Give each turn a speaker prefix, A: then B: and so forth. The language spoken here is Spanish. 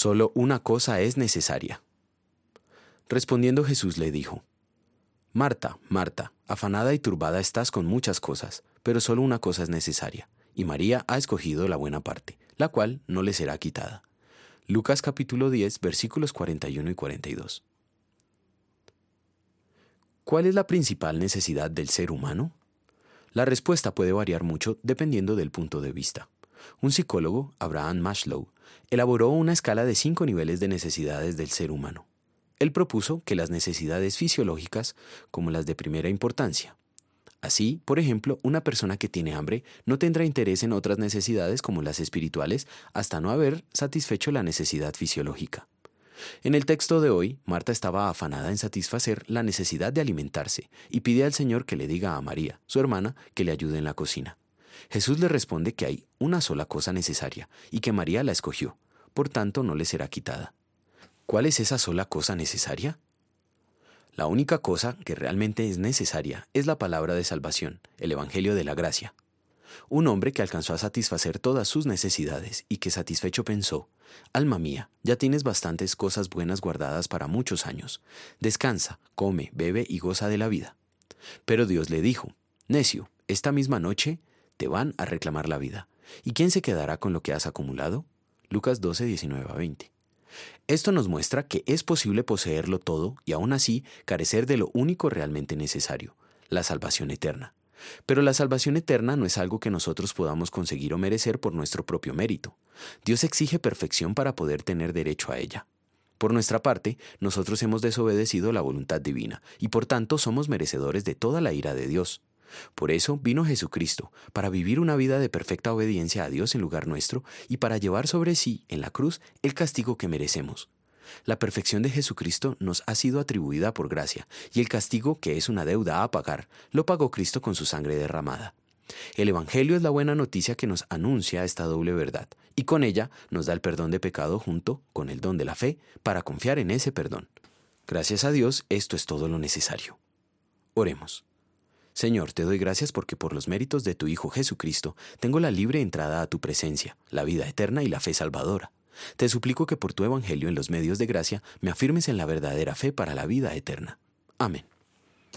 A: Solo una cosa es necesaria. Respondiendo Jesús le dijo, Marta, Marta, afanada y turbada estás con muchas cosas, pero solo una cosa es necesaria, y María ha escogido la buena parte, la cual no le será quitada. Lucas capítulo 10 versículos 41 y 42. ¿Cuál es la principal necesidad del ser humano? La respuesta puede variar mucho dependiendo del punto de vista. Un psicólogo, Abraham Maslow, elaboró una escala de cinco niveles de necesidades del ser humano. Él propuso que las necesidades fisiológicas, como las de primera importancia. Así, por ejemplo, una persona que tiene hambre no tendrá interés en otras necesidades como las espirituales hasta no haber satisfecho la necesidad fisiológica. En el texto de hoy, Marta estaba afanada en satisfacer la necesidad de alimentarse y pide al Señor que le diga a María, su hermana, que le ayude en la cocina. Jesús le responde que hay una sola cosa necesaria y que María la escogió, por tanto no le será quitada. ¿Cuál es esa sola cosa necesaria? La única cosa que realmente es necesaria es la palabra de salvación, el Evangelio de la Gracia. Un hombre que alcanzó a satisfacer todas sus necesidades y que satisfecho pensó, Alma mía, ya tienes bastantes cosas buenas guardadas para muchos años. Descansa, come, bebe y goza de la vida. Pero Dios le dijo, Necio, esta misma noche te van a reclamar la vida. ¿Y quién se quedará con lo que has acumulado? Lucas 12, 19 a 20. Esto nos muestra que es posible poseerlo todo y aún así carecer de lo único realmente necesario, la salvación eterna. Pero la salvación eterna no es algo que nosotros podamos conseguir o merecer por nuestro propio mérito. Dios exige perfección para poder tener derecho a ella. Por nuestra parte, nosotros hemos desobedecido la voluntad divina y por tanto somos merecedores de toda la ira de Dios. Por eso vino Jesucristo, para vivir una vida de perfecta obediencia a Dios en lugar nuestro y para llevar sobre sí, en la cruz, el castigo que merecemos. La perfección de Jesucristo nos ha sido atribuida por gracia, y el castigo, que es una deuda a pagar, lo pagó Cristo con su sangre derramada. El Evangelio es la buena noticia que nos anuncia esta doble verdad, y con ella nos da el perdón de pecado junto con el don de la fe para confiar en ese perdón. Gracias a Dios, esto es todo lo necesario. Oremos. Señor, te doy gracias porque por los méritos de tu Hijo Jesucristo tengo la libre entrada a tu presencia, la vida eterna y la fe salvadora. Te suplico que por tu Evangelio en los medios de gracia me afirmes en la verdadera fe para la vida eterna. Amén.